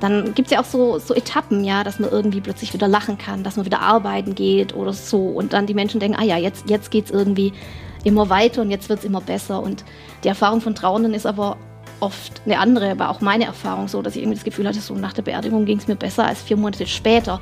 dann gibt es ja auch so, so Etappen, ja, dass man irgendwie plötzlich wieder lachen kann, dass man wieder arbeiten geht oder so. Und dann die Menschen denken, ah ja, jetzt, jetzt geht es irgendwie immer weiter und jetzt wird es immer besser. Und die Erfahrung von Trauernden ist aber oft eine andere, aber auch meine Erfahrung so, dass ich irgendwie das Gefühl hatte, so nach der Beerdigung ging es mir besser als vier Monate später.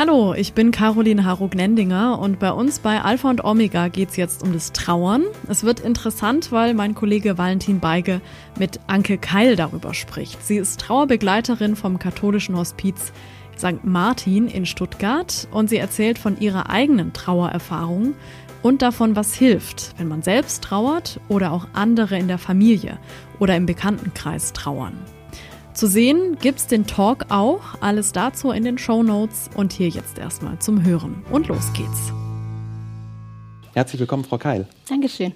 Hallo, ich bin Caroline Harug-Nendinger und bei uns bei Alpha und Omega geht es jetzt um das Trauern. Es wird interessant, weil mein Kollege Valentin Beige mit Anke Keil darüber spricht. Sie ist Trauerbegleiterin vom katholischen Hospiz St. Martin in Stuttgart und sie erzählt von ihrer eigenen Trauererfahrung und davon, was hilft, wenn man selbst trauert oder auch andere in der Familie oder im Bekanntenkreis trauern. Zu sehen gibt's den Talk auch, alles dazu in den Show Notes und hier jetzt erstmal zum Hören. Und los geht's. Herzlich willkommen, Frau Keil. Dankeschön.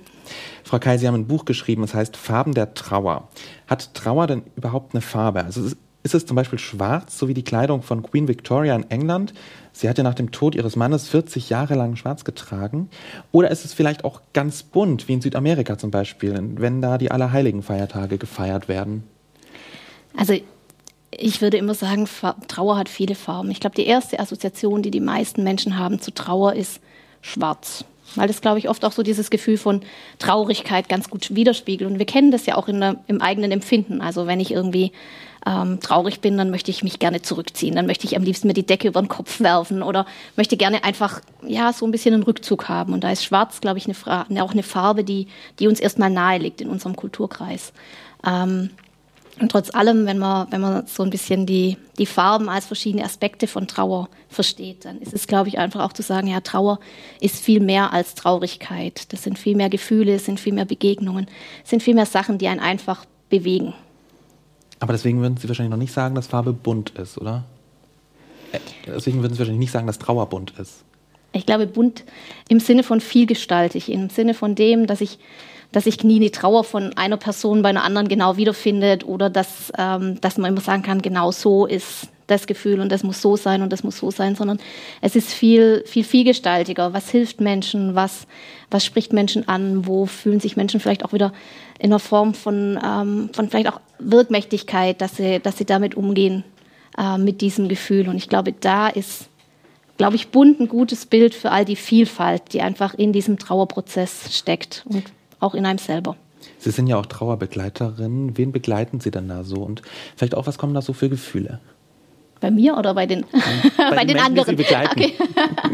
Frau Keil, Sie haben ein Buch geschrieben, es heißt Farben der Trauer. Hat Trauer denn überhaupt eine Farbe? Also ist es zum Beispiel schwarz, so wie die Kleidung von Queen Victoria in England? Sie hat ja nach dem Tod ihres Mannes 40 Jahre lang schwarz getragen. Oder ist es vielleicht auch ganz bunt, wie in Südamerika zum Beispiel, wenn da die Allerheiligen Feiertage gefeiert werden? Also ich würde immer sagen, Trauer hat viele Farben. Ich glaube, die erste Assoziation, die die meisten Menschen haben zu Trauer, ist schwarz. Weil das, glaube ich, oft auch so dieses Gefühl von Traurigkeit ganz gut widerspiegelt. Und wir kennen das ja auch der, im eigenen Empfinden. Also wenn ich irgendwie ähm, traurig bin, dann möchte ich mich gerne zurückziehen. Dann möchte ich am liebsten mir die Decke über den Kopf werfen oder möchte gerne einfach ja so ein bisschen einen Rückzug haben. Und da ist Schwarz, glaube ich, eine auch eine Farbe, die, die uns erstmal nahe liegt in unserem Kulturkreis. Ähm, und trotz allem, wenn man, wenn man so ein bisschen die, die Farben als verschiedene Aspekte von Trauer versteht, dann ist es, glaube ich, einfach auch zu sagen, ja, Trauer ist viel mehr als Traurigkeit. Das sind viel mehr Gefühle, es sind viel mehr Begegnungen, es sind viel mehr Sachen, die einen einfach bewegen. Aber deswegen würden Sie wahrscheinlich noch nicht sagen, dass Farbe bunt ist, oder? Äh, deswegen würden Sie wahrscheinlich nicht sagen, dass Trauer bunt ist. Ich glaube, bunt im Sinne von vielgestaltig, im Sinne von dem, dass ich, dass ich nie die Trauer von einer Person bei einer anderen genau wiederfindet oder dass, ähm, dass man immer sagen kann, genau so ist das Gefühl und das muss so sein und das muss so sein, sondern es ist viel, viel vielgestaltiger. Was hilft Menschen? Was, was spricht Menschen an? Wo fühlen sich Menschen vielleicht auch wieder in einer Form von, ähm, von vielleicht auch Wirkmächtigkeit, dass sie, dass sie damit umgehen, äh, mit diesem Gefühl. Und ich glaube, da ist, glaube ich, bunt ein gutes Bild für all die Vielfalt, die einfach in diesem Trauerprozess steckt und auch in einem selber. Sie sind ja auch Trauerbegleiterin. Wen begleiten Sie denn da so? Und vielleicht auch, was kommen da so für Gefühle? Bei mir oder bei den, bei, bei den, den anderen? Die Sie begleiten. Okay.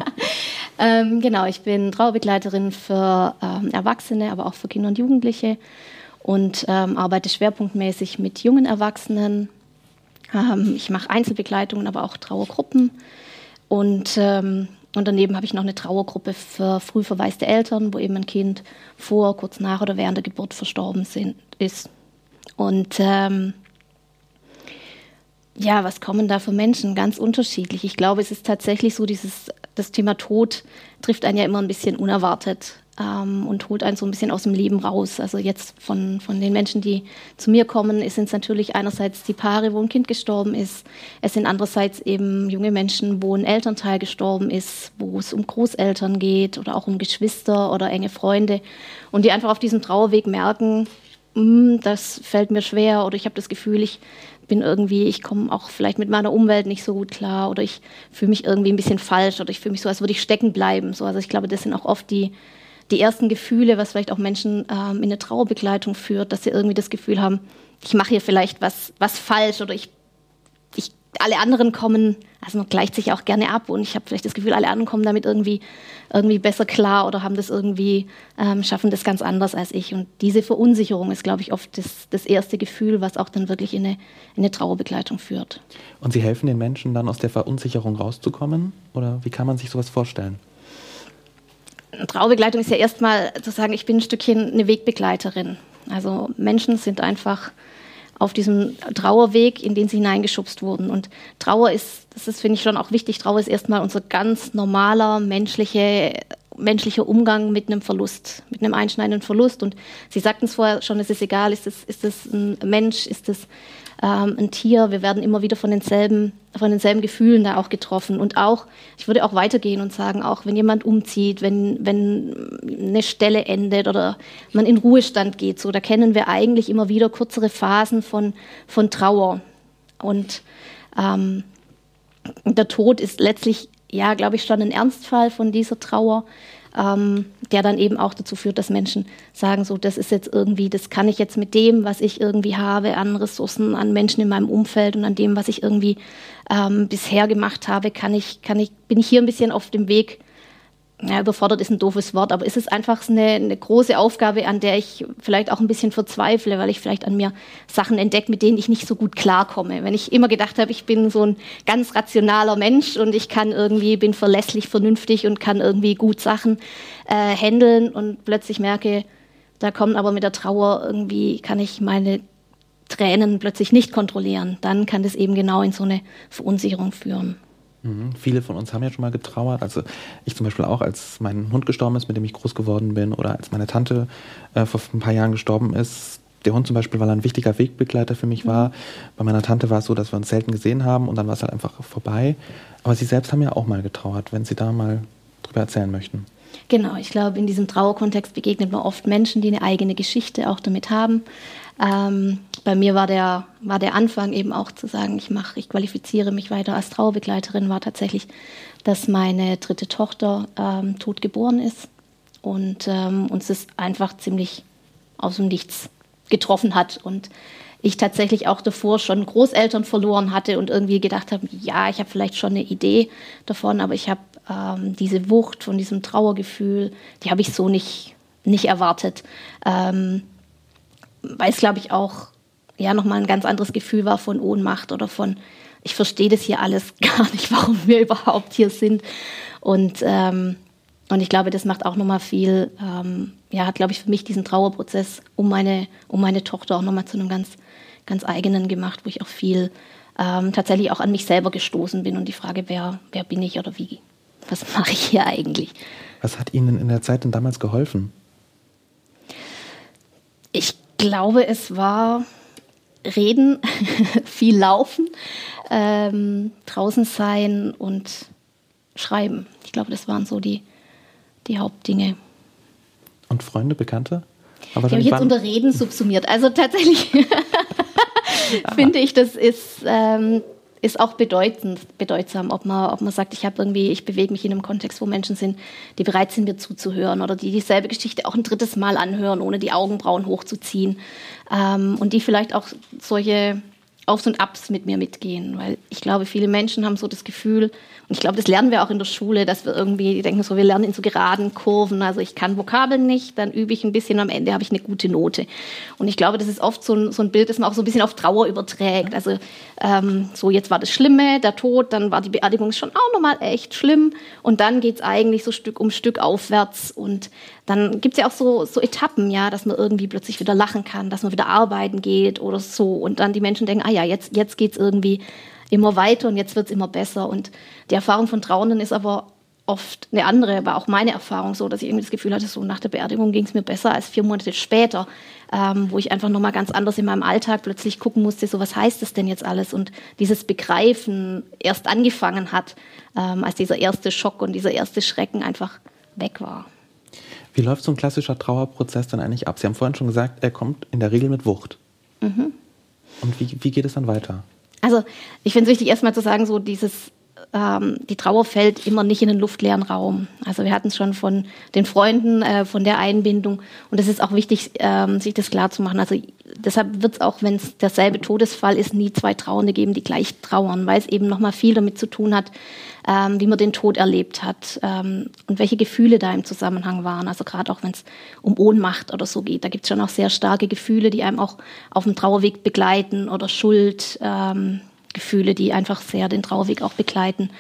ähm, genau, ich bin Trauerbegleiterin für ähm, Erwachsene, aber auch für Kinder und Jugendliche und ähm, arbeite schwerpunktmäßig mit jungen Erwachsenen. Ähm, ich mache Einzelbegleitungen, aber auch Trauergruppen. Und, ähm, und daneben habe ich noch eine Trauergruppe für früh verwaiste Eltern, wo eben ein Kind vor, kurz nach oder während der Geburt verstorben sind, ist. Und ähm, ja, was kommen da für Menschen? Ganz unterschiedlich. Ich glaube, es ist tatsächlich so, dieses, das Thema Tod trifft einen ja immer ein bisschen unerwartet ähm, und holt einen so ein bisschen aus dem Leben raus. Also jetzt von, von den Menschen, die zu mir kommen, sind es natürlich einerseits die Paare, wo ein Kind gestorben ist. Es sind andererseits eben junge Menschen, wo ein Elternteil gestorben ist, wo es um Großeltern geht oder auch um Geschwister oder enge Freunde und die einfach auf diesem Trauerweg merken, hm, das fällt mir schwer oder ich habe das Gefühl, ich bin irgendwie, ich komme auch vielleicht mit meiner Umwelt nicht so gut klar oder ich fühle mich irgendwie ein bisschen falsch oder ich fühle mich so, als würde ich stecken bleiben. So, also ich glaube, das sind auch oft die, die ersten Gefühle, was vielleicht auch Menschen ähm, in eine Trauerbegleitung führt, dass sie irgendwie das Gefühl haben, ich mache hier vielleicht was, was falsch oder ich, ich alle anderen kommen, also man gleicht sich auch gerne ab und ich habe vielleicht das Gefühl, alle anderen kommen damit irgendwie, irgendwie besser klar oder haben das irgendwie, ähm, schaffen das ganz anders als ich. Und diese Verunsicherung ist, glaube ich, oft das, das erste Gefühl, was auch dann wirklich in eine, in eine Trauerbegleitung führt. Und Sie helfen den Menschen dann aus der Verunsicherung rauszukommen? Oder wie kann man sich sowas vorstellen? Trauerbegleitung ist ja erstmal zu sagen, ich bin ein Stückchen eine Wegbegleiterin. Also Menschen sind einfach auf diesem Trauerweg, in den sie hineingeschubst wurden. Und Trauer ist, das ist, finde ich schon auch wichtig, Trauer ist erstmal unser ganz normaler menschliche, menschlicher Umgang mit einem Verlust, mit einem einschneidenden Verlust. Und Sie sagten es vorher schon, es ist egal, ist es, ist es ein Mensch, ist es ähm, ein Tier. Wir werden immer wieder von denselben, von denselben Gefühlen da auch getroffen. Und auch, ich würde auch weitergehen und sagen, auch wenn jemand umzieht, wenn, wenn eine Stelle endet oder man in Ruhestand geht, so, da kennen wir eigentlich immer wieder kürzere Phasen von, von Trauer. Und ähm, der Tod ist letztlich, ja, glaube ich, schon ein Ernstfall von dieser Trauer, ähm, der dann eben auch dazu führt, dass Menschen sagen, so, das ist jetzt irgendwie, das kann ich jetzt mit dem, was ich irgendwie habe an Ressourcen, an Menschen in meinem Umfeld und an dem, was ich irgendwie ähm, bisher gemacht habe, kann ich, kann ich, bin ich hier ein bisschen auf dem Weg, ja, überfordert ist ein doofes Wort, aber es ist einfach eine, eine, große Aufgabe, an der ich vielleicht auch ein bisschen verzweifle, weil ich vielleicht an mir Sachen entdecke, mit denen ich nicht so gut klarkomme. Wenn ich immer gedacht habe, ich bin so ein ganz rationaler Mensch und ich kann irgendwie, bin verlässlich, vernünftig und kann irgendwie gut Sachen äh, handeln und plötzlich merke, da kommen aber mit der Trauer irgendwie, kann ich meine Tränen plötzlich nicht kontrollieren. Dann kann das eben genau in so eine Verunsicherung führen. Mhm. Viele von uns haben ja schon mal getrauert. Also ich zum Beispiel auch, als mein Hund gestorben ist, mit dem ich groß geworden bin, oder als meine Tante äh, vor ein paar Jahren gestorben ist. Der Hund zum Beispiel, weil er ein wichtiger Wegbegleiter für mich war. Mhm. Bei meiner Tante war es so, dass wir uns selten gesehen haben und dann war es halt einfach vorbei. Aber Sie selbst haben ja auch mal getrauert, wenn Sie da mal drüber erzählen möchten. Genau, ich glaube, in diesem Trauerkontext begegnet man oft Menschen, die eine eigene Geschichte auch damit haben. Ähm, bei mir war der, war der Anfang eben auch zu sagen, ich mache, ich qualifiziere mich weiter als Trauerbegleiterin, war tatsächlich, dass meine dritte Tochter ähm, tot geboren ist und ähm, uns es einfach ziemlich aus dem Nichts getroffen hat und ich tatsächlich auch davor schon Großeltern verloren hatte und irgendwie gedacht habe, ja, ich habe vielleicht schon eine Idee davon, aber ich habe ähm, diese Wucht von diesem Trauergefühl, die habe ich so nicht, nicht erwartet. Ähm, weil es, glaube ich, auch ja nochmal ein ganz anderes Gefühl war von Ohnmacht oder von, ich verstehe das hier alles gar nicht, warum wir überhaupt hier sind. Und, ähm, und ich glaube, das macht auch nochmal viel, ähm, ja, hat, glaube ich, für mich diesen Trauerprozess um meine, um meine Tochter auch nochmal zu einem ganz, ganz eigenen gemacht, wo ich auch viel ähm, tatsächlich auch an mich selber gestoßen bin und die Frage, wer, wer bin ich oder wie, was mache ich hier eigentlich? Was hat Ihnen in der Zeit denn damals geholfen? Ich glaube, es war Reden, viel Laufen, ähm, draußen sein und schreiben. Ich glaube, das waren so die, die Hauptdinge. Und Freunde, Bekannte? Aber habe jetzt unter Reden subsumiert. Also tatsächlich finde ich, das ist ähm, ist auch bedeutend, bedeutsam, ob man, ob man sagt, ich habe irgendwie, ich bewege mich in einem Kontext, wo Menschen sind, die bereit sind, mir zuzuhören oder die dieselbe Geschichte auch ein drittes Mal anhören, ohne die Augenbrauen hochzuziehen ähm, und die vielleicht auch solche Aufs und Abs mit mir mitgehen, weil ich glaube, viele Menschen haben so das Gefühl, und ich glaube, das lernen wir auch in der Schule, dass wir irgendwie denken, so wir lernen in so geraden Kurven, also ich kann Vokabeln nicht, dann übe ich ein bisschen, am Ende habe ich eine gute Note. Und ich glaube, das ist oft so ein, so ein Bild, das man auch so ein bisschen auf Trauer überträgt. Also ähm, so jetzt war das Schlimme, der Tod, dann war die Beerdigung schon auch nochmal echt schlimm und dann geht es eigentlich so Stück um Stück aufwärts und dann gibt es ja auch so, so Etappen, ja, dass man irgendwie plötzlich wieder lachen kann, dass man wieder arbeiten geht oder so. Und dann die Menschen denken, ah ja, jetzt, jetzt geht es irgendwie immer weiter und jetzt wird es immer besser. Und die Erfahrung von Trauernden ist aber oft eine andere, war auch meine Erfahrung so, dass ich irgendwie das Gefühl hatte, so nach der Beerdigung ging es mir besser als vier Monate später, ähm, wo ich einfach nochmal ganz anders in meinem Alltag plötzlich gucken musste, so was heißt das denn jetzt alles und dieses Begreifen erst angefangen hat, ähm, als dieser erste Schock und dieser erste Schrecken einfach weg war. Wie läuft so ein klassischer Trauerprozess dann eigentlich ab? Sie haben vorhin schon gesagt, er kommt in der Regel mit Wucht. Mhm. Und wie, wie geht es dann weiter? Also ich finde es wichtig, erstmal zu sagen, so dieses ähm, die Trauer fällt immer nicht in den luftleeren Raum. Also wir hatten es schon von den Freunden, äh, von der Einbindung. Und es ist auch wichtig, ähm, sich das klar zu machen. Also deshalb wird es auch, wenn es derselbe Todesfall ist, nie zwei Trauernde geben, die gleich trauern, weil es eben nochmal viel damit zu tun hat, ähm, wie man den Tod erlebt hat ähm, und welche Gefühle da im Zusammenhang waren. Also gerade auch wenn es um Ohnmacht oder so geht, da gibt es schon auch sehr starke Gefühle, die einem auch auf dem Trauerweg begleiten oder Schuld. Ähm, Gefühle, die einfach sehr den Trauerweg auch begleiten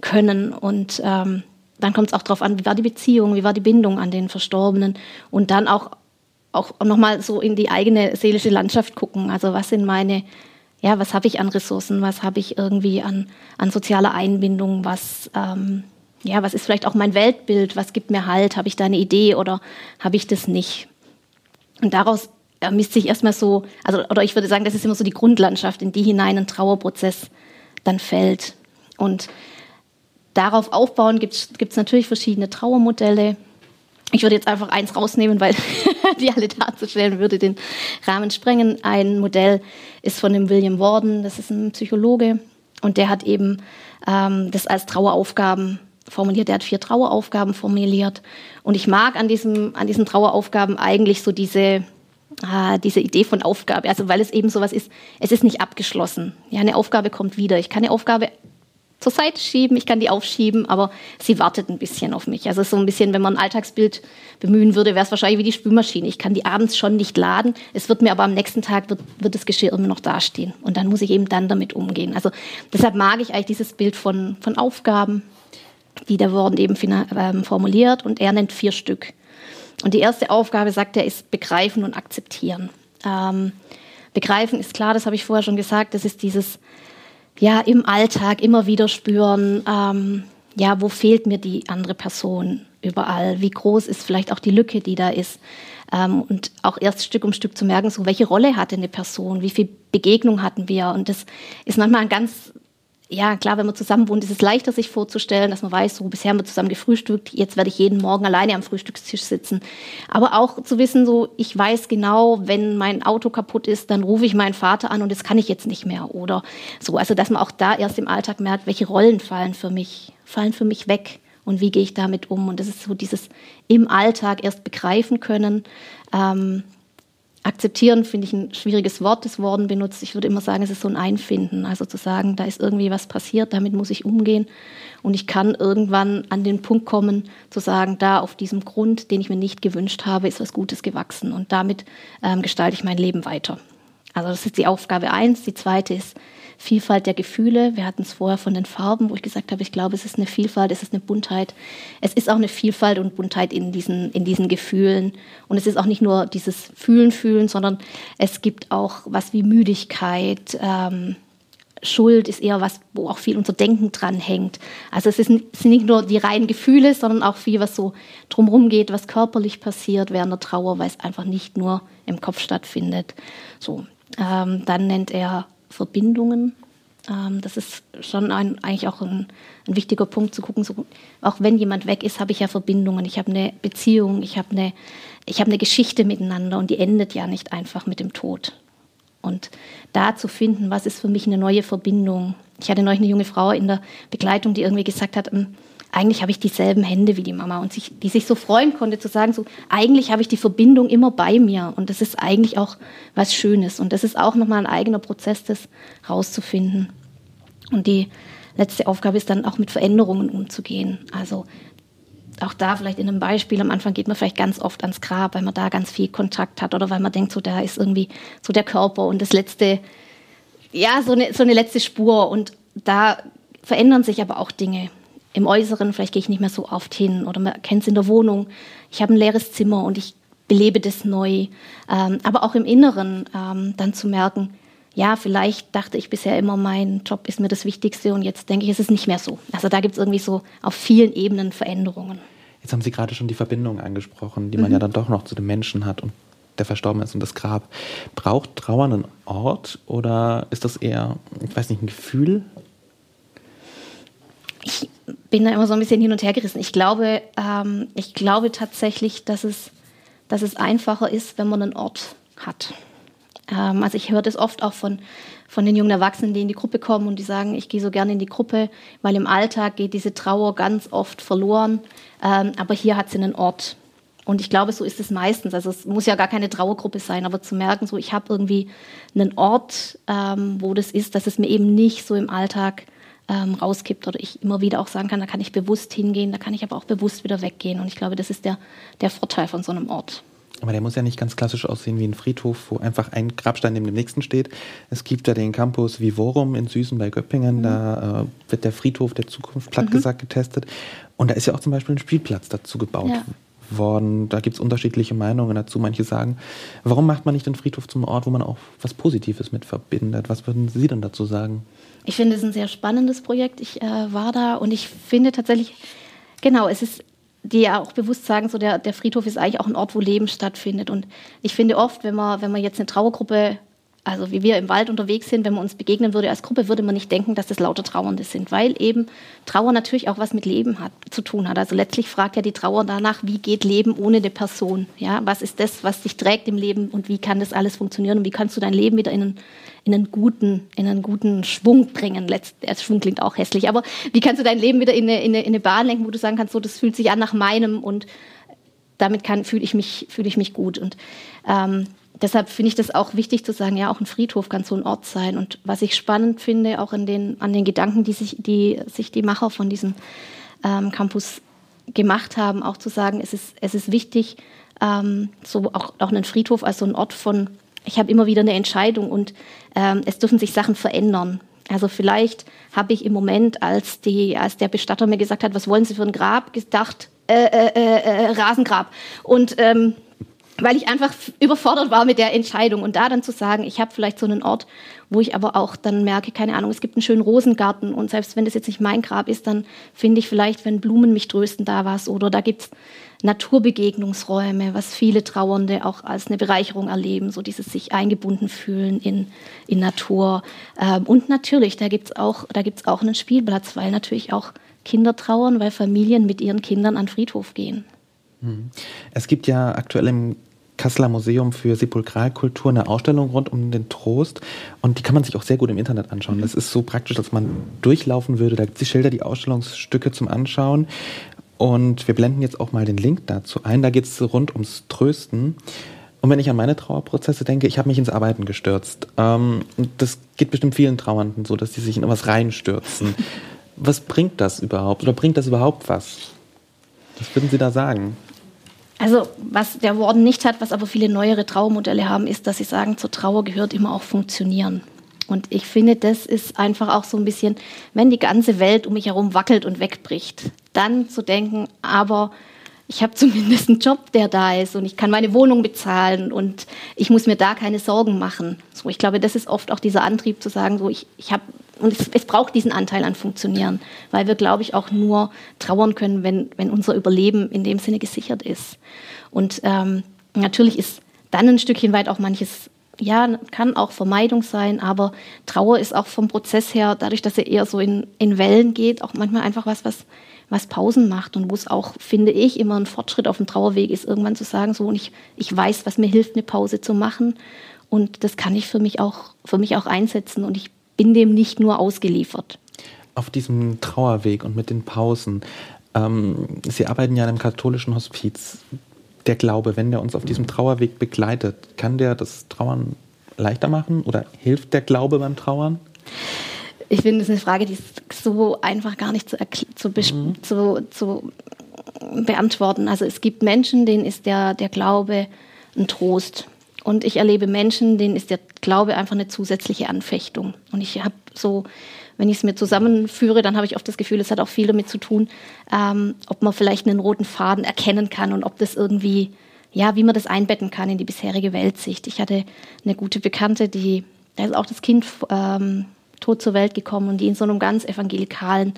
können. Und ähm, dann kommt es auch darauf an, wie war die Beziehung, wie war die Bindung an den Verstorbenen und dann auch, auch nochmal so in die eigene seelische Landschaft gucken. Also was sind meine, ja, was habe ich an Ressourcen, was habe ich irgendwie an, an sozialer Einbindung, was, ähm, ja, was ist vielleicht auch mein Weltbild, was gibt mir Halt, habe ich da eine Idee oder habe ich das nicht? Und daraus ermisst sich erstmal so, also, oder ich würde sagen, das ist immer so die Grundlandschaft, in die hinein ein Trauerprozess dann fällt. Und darauf aufbauen gibt es natürlich verschiedene Trauermodelle. Ich würde jetzt einfach eins rausnehmen, weil die alle darzustellen, würde den Rahmen sprengen. Ein Modell ist von dem William Warden, das ist ein Psychologe, und der hat eben ähm, das als Traueraufgaben formuliert. Er hat vier Traueraufgaben formuliert. Und ich mag an, diesem, an diesen Traueraufgaben eigentlich so diese, ah, diese Idee von Aufgabe. Also weil es eben sowas ist, es ist nicht abgeschlossen. Ja, eine Aufgabe kommt wieder. Ich kann eine Aufgabe zur Seite schieben, ich kann die aufschieben, aber sie wartet ein bisschen auf mich. Also so ein bisschen, wenn man ein Alltagsbild bemühen würde, wäre es wahrscheinlich wie die Spülmaschine. Ich kann die abends schon nicht laden, es wird mir aber am nächsten Tag, wird, wird das Geschirr immer noch dastehen. Und dann muss ich eben dann damit umgehen. Also deshalb mag ich eigentlich dieses Bild von, von Aufgaben, die da wurden eben ähm, formuliert und er nennt vier Stück. Und die erste Aufgabe, sagt er, ist begreifen und akzeptieren. Ähm, begreifen ist klar, das habe ich vorher schon gesagt, das ist dieses ja im Alltag immer wieder spüren, ähm, ja, wo fehlt mir die andere Person überall? Wie groß ist vielleicht auch die Lücke, die da ist? Ähm, und auch erst Stück um Stück zu merken, so welche Rolle hatte eine Person, wie viel Begegnung hatten wir? Und das ist manchmal ein ganz ja, klar, wenn man zusammen wohnt, ist es leichter, sich vorzustellen, dass man weiß, so bisher haben wir zusammen gefrühstückt, jetzt werde ich jeden Morgen alleine am Frühstückstisch sitzen. Aber auch zu wissen, so, ich weiß genau, wenn mein Auto kaputt ist, dann rufe ich meinen Vater an und das kann ich jetzt nicht mehr. Oder so, also, dass man auch da erst im Alltag merkt, welche Rollen fallen für mich, fallen für mich weg und wie gehe ich damit um. Und das ist so dieses im Alltag erst begreifen können, ähm, Akzeptieren finde ich ein schwieriges Wort, das Worden benutzt. Ich würde immer sagen, es ist so ein Einfinden. Also zu sagen, da ist irgendwie was passiert, damit muss ich umgehen. Und ich kann irgendwann an den Punkt kommen, zu sagen, da auf diesem Grund, den ich mir nicht gewünscht habe, ist was Gutes gewachsen. Und damit ähm, gestalte ich mein Leben weiter. Also das ist die Aufgabe eins. Die zweite ist, Vielfalt der Gefühle. Wir hatten es vorher von den Farben, wo ich gesagt habe, ich glaube, es ist eine Vielfalt, es ist eine Buntheit. Es ist auch eine Vielfalt und Buntheit in diesen, in diesen Gefühlen. Und es ist auch nicht nur dieses Fühlen, Fühlen, sondern es gibt auch was wie Müdigkeit. Ähm, Schuld ist eher was, wo auch viel unser Denken dran hängt. Also es, ist, es sind nicht nur die reinen Gefühle, sondern auch viel, was so drumherum geht, was körperlich passiert während der Trauer, weil es einfach nicht nur im Kopf stattfindet. So, ähm, dann nennt er Verbindungen. Ähm, das ist schon ein, eigentlich auch ein, ein, wichtiger Punkt zu gucken. So, auch wenn jemand weg ist, habe ich ja Verbindungen. Ich habe eine Beziehung, ich habe eine, ich habe eine Geschichte miteinander und die endet ja nicht einfach mit dem Tod. Und da zu finden, was ist für mich eine neue Verbindung. Ich hatte neulich eine junge Frau in der Begleitung, die irgendwie gesagt hat, hm, eigentlich habe ich dieselben Hände wie die Mama. Und sich, die sich so freuen konnte zu sagen, so eigentlich habe ich die Verbindung immer bei mir. Und das ist eigentlich auch was Schönes. Und das ist auch nochmal ein eigener Prozess, das rauszufinden. Und die letzte Aufgabe ist dann auch mit Veränderungen umzugehen. Also auch da vielleicht in einem Beispiel, am Anfang geht man vielleicht ganz oft ans Grab, weil man da ganz viel Kontakt hat oder weil man denkt, so da ist irgendwie so der Körper und das letzte, ja, so eine, so eine letzte Spur. Und da verändern sich aber auch Dinge im Äußeren, vielleicht gehe ich nicht mehr so oft hin oder man kennt es in der Wohnung. Ich habe ein leeres Zimmer und ich belebe das neu. Ähm, aber auch im Inneren ähm, dann zu merken, ja, vielleicht dachte ich bisher immer, mein Job ist mir das Wichtigste und jetzt denke ich, es ist nicht mehr so. Also da gibt es irgendwie so auf vielen Ebenen Veränderungen. Jetzt haben Sie gerade schon die Verbindung angesprochen, die man mhm. ja dann doch noch zu dem Menschen hat und der verstorben ist und das Grab. Braucht Trauer einen Ort oder ist das eher, ich weiß nicht, ein Gefühl? Ich bin da immer so ein bisschen hin und her gerissen. Ich glaube, ähm, ich glaube tatsächlich, dass es, dass es einfacher ist, wenn man einen Ort hat. Ähm, also ich höre das oft auch von, von den jungen Erwachsenen, die in die Gruppe kommen und die sagen, ich gehe so gerne in die Gruppe, weil im Alltag geht diese Trauer ganz oft verloren. Ähm, aber hier hat sie einen Ort. Und ich glaube, so ist es meistens. Also es muss ja gar keine Trauergruppe sein, aber zu merken, so ich habe irgendwie einen Ort, ähm, wo das ist, dass es mir eben nicht so im Alltag ähm, rauskippt oder ich immer wieder auch sagen kann, da kann ich bewusst hingehen, da kann ich aber auch bewusst wieder weggehen. Und ich glaube, das ist der, der Vorteil von so einem Ort. Aber der muss ja nicht ganz klassisch aussehen wie ein Friedhof, wo einfach ein Grabstein neben dem nächsten steht. Es gibt ja den Campus Vivorum in Süßen bei Göppingen. Mhm. Da äh, wird der Friedhof der Zukunft, platt mhm. gesagt, getestet. Und da ist ja auch zum Beispiel ein Spielplatz dazu gebaut ja. worden. Da gibt es unterschiedliche Meinungen dazu. Manche sagen, warum macht man nicht den Friedhof zum Ort, wo man auch was Positives mit verbindet? Was würden Sie denn dazu sagen? Ich finde es ein sehr spannendes Projekt. Ich äh, war da und ich finde tatsächlich, genau, es ist, die ja auch bewusst sagen, so der, der Friedhof ist eigentlich auch ein Ort, wo Leben stattfindet. Und ich finde oft, wenn man, wenn man jetzt eine Trauergruppe Also wie wir im Wald unterwegs sind, wenn man uns begegnen würde als Gruppe, würde man nicht denken, dass das lauter Trauernde sind, weil eben Trauer natürlich auch was mit Leben hat, zu tun hat. Also letztlich fragt ja die Trauer danach, wie geht Leben ohne eine Person? Ja, was ist das, was dich trägt im Leben und wie kann das alles funktionieren und wie kannst du dein Leben wieder in einen, in einen guten, in einen guten Schwung bringen? Letzt, der Schwung klingt auch hässlich, aber wie kannst du dein Leben wieder in eine, in eine, in eine Bahn lenken, wo du sagen kannst, so das fühlt sich an nach meinem und damit fühle ich mich ich mich gut und ähm, deshalb finde ich das auch wichtig zu sagen, ja, auch ein Friedhof kann so ein Ort sein. Und was ich spannend finde, auch in den, an den Gedanken, die sich die, sich die Macher von diesem ähm, Campus gemacht haben, auch zu sagen, es ist, es ist wichtig, ähm, so auch, auch einen Friedhof als so ein Ort von, ich habe immer wieder eine Entscheidung und ähm, es dürfen sich Sachen verändern. Also vielleicht habe ich im Moment, als, die, als der Bestatter mir gesagt hat, was wollen Sie für ein Grab, gedacht, äh, äh, äh, äh Rasengrab. Und ähm, weil ich einfach überfordert war mit der Entscheidung. Und da dann zu sagen, ich habe vielleicht so einen Ort, wo ich aber auch dann merke, keine Ahnung, es gibt einen schönen Rosengarten und selbst wenn das jetzt nicht mein Grab ist, dann finde ich vielleicht, wenn Blumen mich trösten, da was. Oder da gibt es Naturbegegnungsräume, was viele Trauernde auch als eine Bereicherung erleben, so dieses sich eingebunden fühlen in, in Natur. Ähm, und natürlich, da gibt es auch, auch einen Spielplatz, weil natürlich auch Kinder trauern, weil Familien mit ihren Kindern an den Friedhof gehen. Mhm. Es gibt ja aktuell im Kasseler Museum für Sepulkralkultur eine Ausstellung rund um den Trost und die kann man sich auch sehr gut im Internet anschauen. Das ist so praktisch, dass man durchlaufen würde. Da gibt es die Schilder, die Ausstellungsstücke zum Anschauen. Und wir blenden jetzt auch mal den Link dazu ein. Da geht es rund ums Trösten. Und wenn ich an meine Trauerprozesse denke, ich habe mich ins Arbeiten gestürzt. Ähm, und das geht bestimmt vielen Trauernden so, dass die sich in etwas reinstürzen. was bringt das überhaupt? Oder bringt das überhaupt was? Was würden Sie da sagen? Also was der Warden nicht hat, was aber viele neuere Trauermodelle haben, ist, dass sie sagen, zur Trauer gehört immer auch funktionieren. Und ich finde, das ist einfach auch so ein bisschen, wenn die ganze Welt um mich herum wackelt und wegbricht, dann zu denken, aber ich habe zumindest einen Job, der da ist und ich kann meine Wohnung bezahlen und ich muss mir da keine Sorgen machen. So, ich glaube, das ist oft auch dieser Antrieb zu sagen, so ich, ich habe und es, es, braucht diesen Anteil an Funktionieren, weil wir, glaube ich, auch nur trauern können, wenn, wenn unser Überleben in dem Sinne gesichert ist. Und ähm, natürlich ist dann ein Stückchen weit auch manches, ja, kann auch Vermeidung sein, aber Trauer ist auch vom Prozess her, dadurch, dass er eher so in, in Wellen geht, auch manchmal einfach was, was, was Pausen macht und wo es auch, finde ich, immer ein Fortschritt auf dem Trauerweg ist, irgendwann zu sagen, so, und ich, ich weiß, was mir hilft, eine Pause zu machen. Und das kann ich für mich auch, für mich auch einsetzen. Und ich bin dem nicht nur ausgeliefert. Auf diesem Trauerweg und mit den Pausen. Ähm, Sie arbeiten ja in einem katholischen Hospiz. Der Glaube, wenn der uns auf diesem Trauerweg begleitet, kann der das Trauern leichter machen oder hilft der Glaube beim Trauern? Ich finde, das ist eine Frage, die ist so einfach gar nicht zu, zu, mhm. zu, zu beantworten. Also es gibt Menschen, denen ist der, der Glaube ein Trost. Und ich erlebe Menschen, denen ist der Glaube einfach eine zusätzliche Anfechtung. Und ich habe so, wenn ich es mir zusammenführe, dann habe ich oft das Gefühl, es hat auch viel damit zu tun, ähm, ob man vielleicht einen roten Faden erkennen kann und ob das irgendwie, ja, wie man das einbetten kann in die bisherige Weltsicht. Ich hatte eine gute Bekannte, die, da ist auch das Kind ähm, tot zur Welt gekommen und die in so einem ganz evangelikalen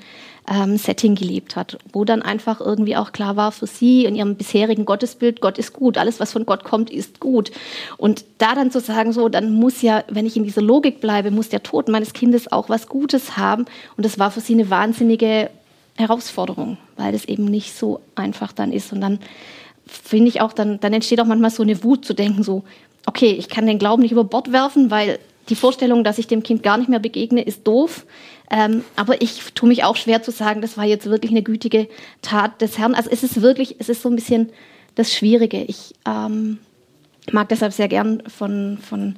ähm, Setting gelebt hat, wo dann einfach irgendwie auch klar war für sie in ihrem bisherigen Gottesbild, Gott ist gut, alles, was von Gott kommt, ist gut. Und da dann zu sagen, so, dann muss ja, wenn ich in dieser Logik bleibe, muss der Tod meines Kindes auch was Gutes haben. Und das war für sie eine wahnsinnige Herausforderung, weil das eben nicht so einfach dann ist. Und dann finde ich auch, dann, dann entsteht auch manchmal so eine Wut zu denken, so, okay, ich kann den Glauben nicht über Bord werfen, weil die Vorstellung, dass ich dem Kind gar nicht mehr begegne, ist doof. Ähm, aber ich tue mich auch schwer zu sagen, das war jetzt wirklich eine gütige Tat des Herrn. Also es ist wirklich, es ist so ein bisschen das Schwierige. Ich ähm, mag deshalb sehr gern von, von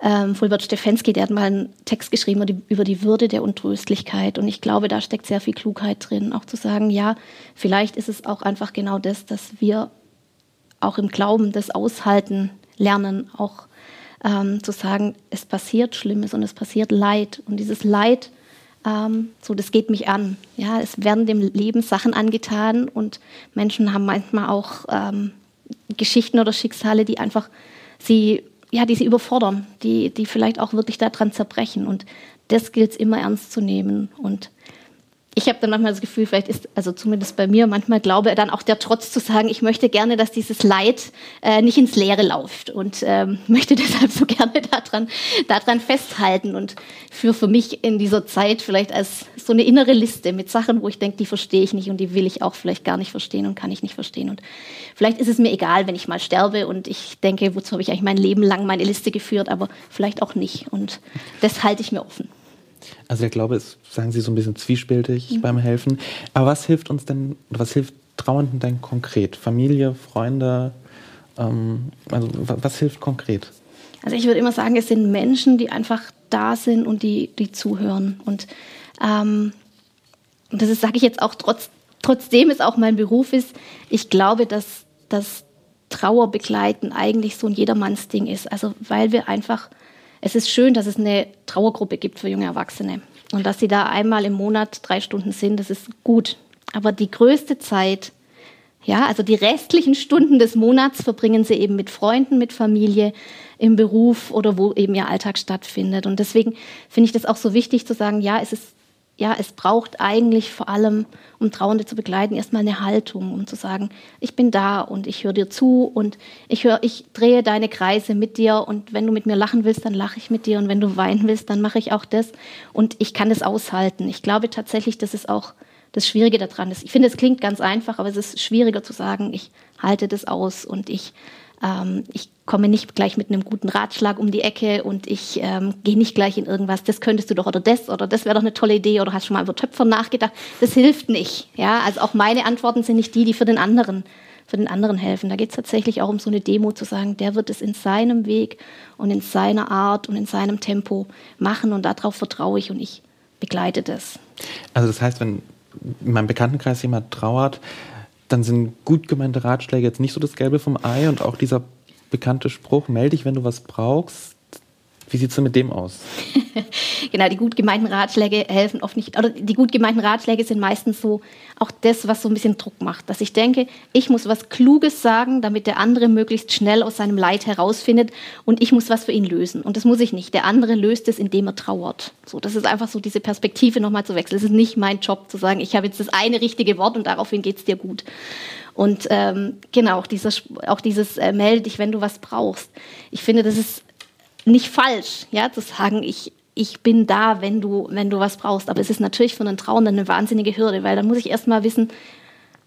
ähm, Fulbert Stefensky, der hat mal einen Text geschrieben über die, über die Würde der Untröstlichkeit. Und ich glaube, da steckt sehr viel Klugheit drin, auch zu sagen, ja, vielleicht ist es auch einfach genau das, dass wir auch im Glauben das aushalten lernen, auch ähm, zu sagen, es passiert Schlimmes und es passiert Leid. Und dieses Leid, ähm, so, das geht mich an. Ja, es werden dem Leben Sachen angetan und Menschen haben manchmal auch ähm, Geschichten oder Schicksale, die einfach sie, ja, die sie überfordern, die, die vielleicht auch wirklich daran zerbrechen. Und das gilt es immer ernst zu nehmen. Und ich habe dann manchmal das Gefühl, vielleicht ist, also zumindest bei mir, manchmal glaube dann auch der Trotz zu sagen, ich möchte gerne, dass dieses Leid äh, nicht ins Leere läuft und ähm, möchte deshalb so gerne daran, daran festhalten und für für mich in dieser Zeit vielleicht als so eine innere Liste mit Sachen, wo ich denke, die verstehe ich nicht und die will ich auch vielleicht gar nicht verstehen und kann ich nicht verstehen. Und vielleicht ist es mir egal, wenn ich mal sterbe und ich denke, wozu habe ich eigentlich mein Leben lang meine Liste geführt, aber vielleicht auch nicht. Und das halte ich mir offen. Also der Glaube ist, sagen Sie, so ein bisschen zwiespältig mhm. beim Helfen. Aber was hilft uns denn, was hilft Trauernden denn konkret? Familie, Freunde? Ähm, also was hilft konkret? Also ich würde immer sagen, es sind Menschen, die einfach da sind und die, die zuhören. Und, ähm, das sage ich jetzt auch trotz, trotzdem es auch mein Beruf ist. Ich glaube, dass das Trauerbegleiten eigentlich so ein Jedermannsding ist. Also weil wir einfach es ist schön, dass es eine Trauergruppe gibt für junge Erwachsene und dass sie da einmal im Monat drei Stunden sind, das ist gut. Aber die größte Zeit, ja, also die restlichen Stunden des Monats verbringen sie eben mit Freunden, mit Familie, im Beruf oder wo eben ihr Alltag stattfindet. Und deswegen finde ich das auch so wichtig zu sagen, ja, es ist ja, es braucht eigentlich vor allem, um Trauernde zu begleiten, erstmal eine Haltung, um zu sagen, ich bin da und ich höre dir zu und ich höre, ich drehe deine Kreise mit dir und wenn du mit mir lachen willst, dann lache ich mit dir und wenn du weinen willst, dann mache ich auch das und ich kann das aushalten. Ich glaube tatsächlich, das ist auch das Schwierige daran. Ich finde, es klingt ganz einfach, aber es ist schwieriger zu sagen, ich halte das aus und ich ähm, ich komme nicht gleich mit einem guten Ratschlag um die Ecke und ich ähm, gehe nicht gleich in irgendwas, das könntest du doch oder das oder das wäre doch eine tolle Idee oder hast schon mal über Töpfer nachgedacht. Das hilft nicht. Ja, also auch meine Antworten sind nicht die, die für den anderen für den anderen helfen. Da geht es tatsächlich auch um so eine Demo zu sagen, der wird es in seinem Weg und in seiner Art und in seinem Tempo machen und darauf vertraue ich und ich begleite das. Also das heißt, wenn in meinem Bekanntenkreis jemand trauert, dann sind gut gemeinte Ratschläge jetzt nicht so das Gelbe vom Ei und auch dieser bekannte Spruch, melde dich, wenn du was brauchst, wie sieht es denn mit dem aus? genau, die gut gemeinten Ratschläge helfen oft nicht. Oder die gut gemeinten Ratschläge sind meistens so auch das, was so ein bisschen Druck macht. Dass ich denke, ich muss was Kluges sagen, damit der andere möglichst schnell aus seinem Leid herausfindet und ich muss was für ihn lösen. Und das muss ich nicht. Der andere löst es, indem er trauert. So, das ist einfach so diese Perspektive nochmal zu wechseln. Es ist nicht mein Job zu sagen, ich habe jetzt das eine richtige Wort und daraufhin geht es dir gut. Und ähm, genau, auch, dieser, auch dieses äh, melde dich, wenn du was brauchst. Ich finde, das ist nicht falsch, ja, zu sagen, ich, ich bin da, wenn du, wenn du was brauchst. Aber es ist natürlich für einen Trauernden eine wahnsinnige Hürde, weil dann muss ich erst mal wissen,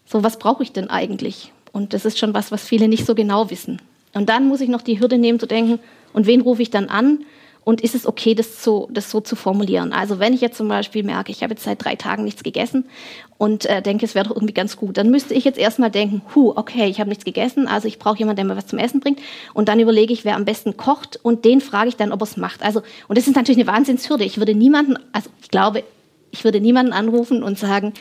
so was brauche ich denn eigentlich? Und das ist schon was, was viele nicht so genau wissen. Und dann muss ich noch die Hürde nehmen zu denken, und wen rufe ich dann an? Und ist es okay, das so, das so zu formulieren? Also wenn ich jetzt zum Beispiel merke, ich habe jetzt seit drei Tagen nichts gegessen und äh, denke, es wäre doch irgendwie ganz gut, dann müsste ich jetzt erstmal denken, hu, okay, ich habe nichts gegessen, also ich brauche jemanden, der mir was zum Essen bringt. Und dann überlege ich, wer am besten kocht und den frage ich dann, ob er es macht. Also, und das ist natürlich eine Wahnsinnshürde. Ich würde niemanden, also ich glaube, ich würde niemanden anrufen und sagen,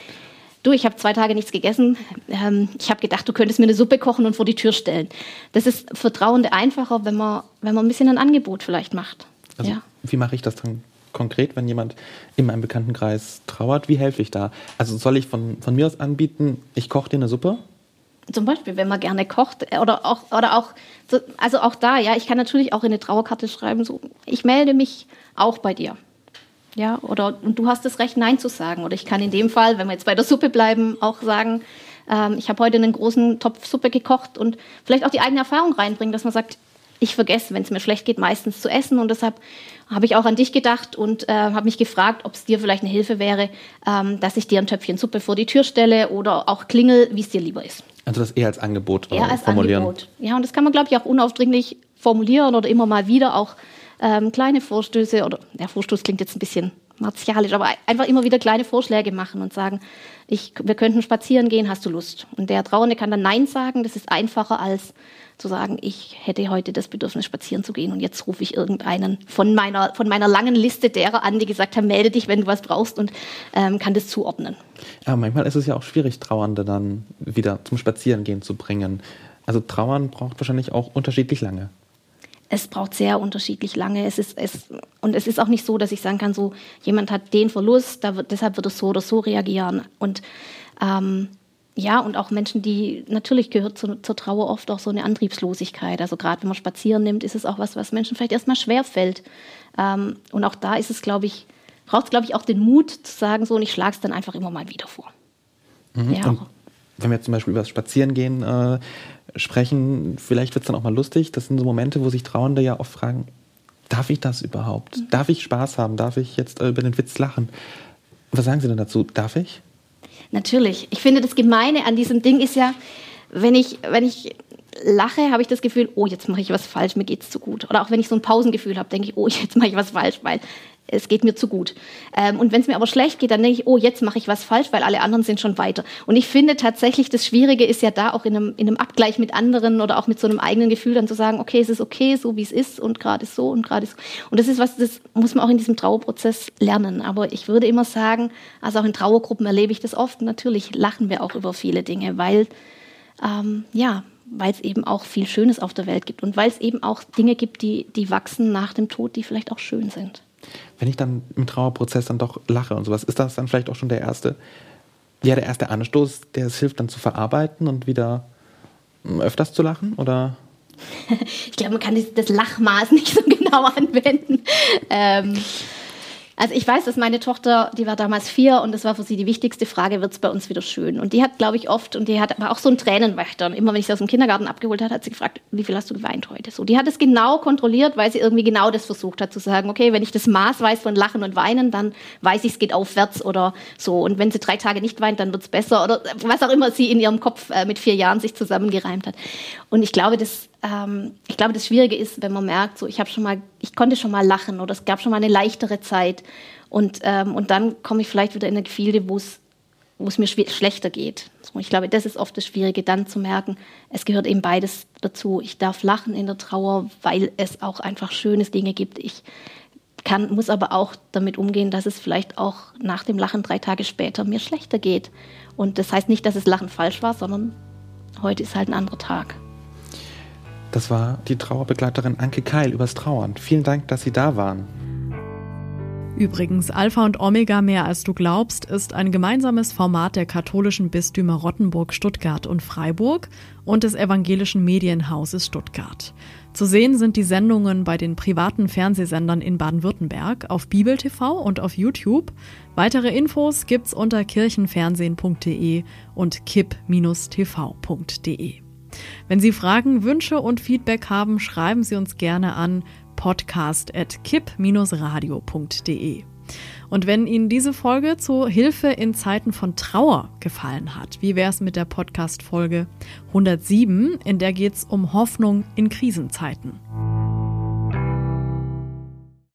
du, ich habe zwei Tage nichts gegessen, ähm, ich habe gedacht, du könntest mir eine Suppe kochen und vor die Tür stellen. Das ist Vertrauende einfacher, wenn man, wenn man ein bisschen ein Angebot vielleicht macht. Also ja. wie mache ich das dann konkret, wenn jemand in meinem Bekanntenkreis trauert? Wie helfe ich da? Also soll ich von, von mir aus anbieten, ich koche dir eine Suppe? Zum Beispiel, wenn man gerne kocht oder auch, oder auch, also auch da, ja, ich kann natürlich auch in eine Trauerkarte schreiben, so, ich melde mich auch bei dir. Ja, oder und du hast das Recht, Nein zu sagen. Oder ich kann in dem Fall, wenn wir jetzt bei der Suppe bleiben, auch sagen, ähm, ich habe heute einen großen Topf Suppe gekocht und vielleicht auch die eigene Erfahrung reinbringen, dass man sagt, ich vergesse, wenn es mir schlecht geht, meistens zu essen. Und deshalb habe ich auch an dich gedacht und äh, habe mich gefragt, ob es dir vielleicht eine Hilfe wäre, ähm, dass ich dir ein Töpfchen Suppe vor die Tür stelle oder auch klingel, wie es dir lieber ist. Also das eher als Angebot äh, eher als formulieren. Angebot. Ja, und das kann man, glaube ich, auch unaufdringlich formulieren oder immer mal wieder auch ähm, kleine Vorstöße oder der Vorstoß klingt jetzt ein bisschen martialisch, aber einfach immer wieder kleine Vorschläge machen und sagen, ich, wir könnten spazieren gehen, hast du Lust? Und der Trauernde kann dann Nein sagen, das ist einfacher als zu sagen, ich hätte heute das Bedürfnis, spazieren zu gehen und jetzt rufe ich irgendeinen von meiner, von meiner langen Liste derer an, die gesagt haben, melde dich, wenn du was brauchst und ähm, kann das zuordnen. Ja, manchmal ist es ja auch schwierig, Trauernde dann wieder zum Spazierengehen zu bringen. Also Trauern braucht wahrscheinlich auch unterschiedlich lange. Es braucht sehr unterschiedlich lange. Es ist, es, und es ist auch nicht so, dass ich sagen kann, so jemand hat den Verlust, da wird, deshalb wird es so oder so reagieren. Und ähm, ja, und auch Menschen, die natürlich gehört zu, zur Trauer oft auch so eine Antriebslosigkeit. Also gerade wenn man spazieren nimmt, ist es auch was, was Menschen vielleicht erstmal schwer fällt. Ähm, und auch da ist es, glaube ich, braucht es, glaube ich, auch den Mut zu sagen, so, und ich schlage es dann einfach immer mal wieder vor. Mhm. Ja. Und wenn wir zum Beispiel über das Spazierengehen äh, sprechen, vielleicht wird es dann auch mal lustig. Das sind so Momente, wo sich Trauernde ja oft fragen, darf ich das überhaupt? Mhm. Darf ich Spaß haben? Darf ich jetzt äh, über den Witz lachen? Was sagen Sie denn dazu? Darf ich? Natürlich. Ich finde, das Gemeine an diesem Ding ist ja, wenn ich, wenn ich lache, habe ich das Gefühl, oh, jetzt mache ich was falsch, mir geht es zu gut. Oder auch wenn ich so ein Pausengefühl habe, denke ich, oh, jetzt mache ich was falsch, weil es geht mir zu gut. Ähm, und wenn es mir aber schlecht geht, dann denke ich, oh, jetzt mache ich was falsch, weil alle anderen sind schon weiter. Und ich finde tatsächlich, das Schwierige ist ja da auch in einem, in einem Abgleich mit anderen oder auch mit so einem eigenen Gefühl dann zu sagen, okay, es ist okay, so wie es ist und gerade so und gerade so. Und das ist was, das muss man auch in diesem Trauerprozess lernen. Aber ich würde immer sagen, also auch in Trauergruppen erlebe ich das oft, natürlich lachen wir auch über viele Dinge, weil, ähm, ja, weil es eben auch viel Schönes auf der Welt gibt und weil es eben auch Dinge gibt, die, die wachsen nach dem Tod, die vielleicht auch schön sind wenn ich dann im Trauerprozess dann doch lache und sowas, ist das dann vielleicht auch schon der erste, ja, der erste Anstoß, der es hilft, dann zu verarbeiten und wieder hm, öfters zu lachen? Oder? ich glaube, man kann das Lachmaß nicht so genau anwenden. Ähm, also ich weiß, dass meine Tochter, die war damals vier und das war für sie die wichtigste Frage, wird es bei uns wieder schön? Und die hat, glaube ich, oft, und die hat aber auch so einen Tränenwächter. Und immer wenn ich sie aus dem Kindergarten abgeholt habe, hat sie gefragt, wie viel hast du geweint heute? So, die hat es genau kontrolliert, weil sie irgendwie genau das versucht hat zu sagen, okay, wenn ich das Maß weiß von Lachen und Weinen, dann weiß ich, es geht aufwärts oder so. Und wenn sie drei Tage nicht weint, dann wird es besser oder was auch immer sie in ihrem Kopf äh, mit vier Jahren sich zusammengereimt hat. Und ich glaube, das ähm, ich glaube, das Schwierige ist, wenn man merkt, so ich habe schon mal, ich konnte schon mal lachen oder es gab schon mal eine leichtere Zeit und, ähm, und dann komme ich vielleicht wieder in eine Gefilde, wo es wo es mir schlechter geht. So, ich glaube, das ist oft das Schwierige, dann zu merken, es gehört eben beides dazu. Ich darf lachen in der Trauer, weil es auch einfach schöne Dinge gibt. Ich kann, muss aber auch damit umgehen, dass es vielleicht auch nach dem Lachen drei Tage später mir schlechter geht. Und das heißt nicht, dass das Lachen falsch war, sondern heute ist halt ein anderer Tag. Das war die Trauerbegleiterin Anke Keil übers Trauern. Vielen Dank, dass Sie da waren. Übrigens, Alpha und Omega mehr als du glaubst ist ein gemeinsames Format der katholischen Bistümer Rottenburg, Stuttgart und Freiburg und des evangelischen Medienhauses Stuttgart. Zu sehen sind die Sendungen bei den privaten Fernsehsendern in Baden-Württemberg auf Bibel TV und auf YouTube. Weitere Infos gibt's unter kirchenfernsehen.de und kipp-tv.de. Wenn Sie Fragen, Wünsche und Feedback haben, schreiben Sie uns gerne an podcast.kipp-radio.de. Und wenn Ihnen diese Folge zur Hilfe in Zeiten von Trauer gefallen hat, wie wäre es mit der Podcast-Folge 107, in der geht es um Hoffnung in Krisenzeiten?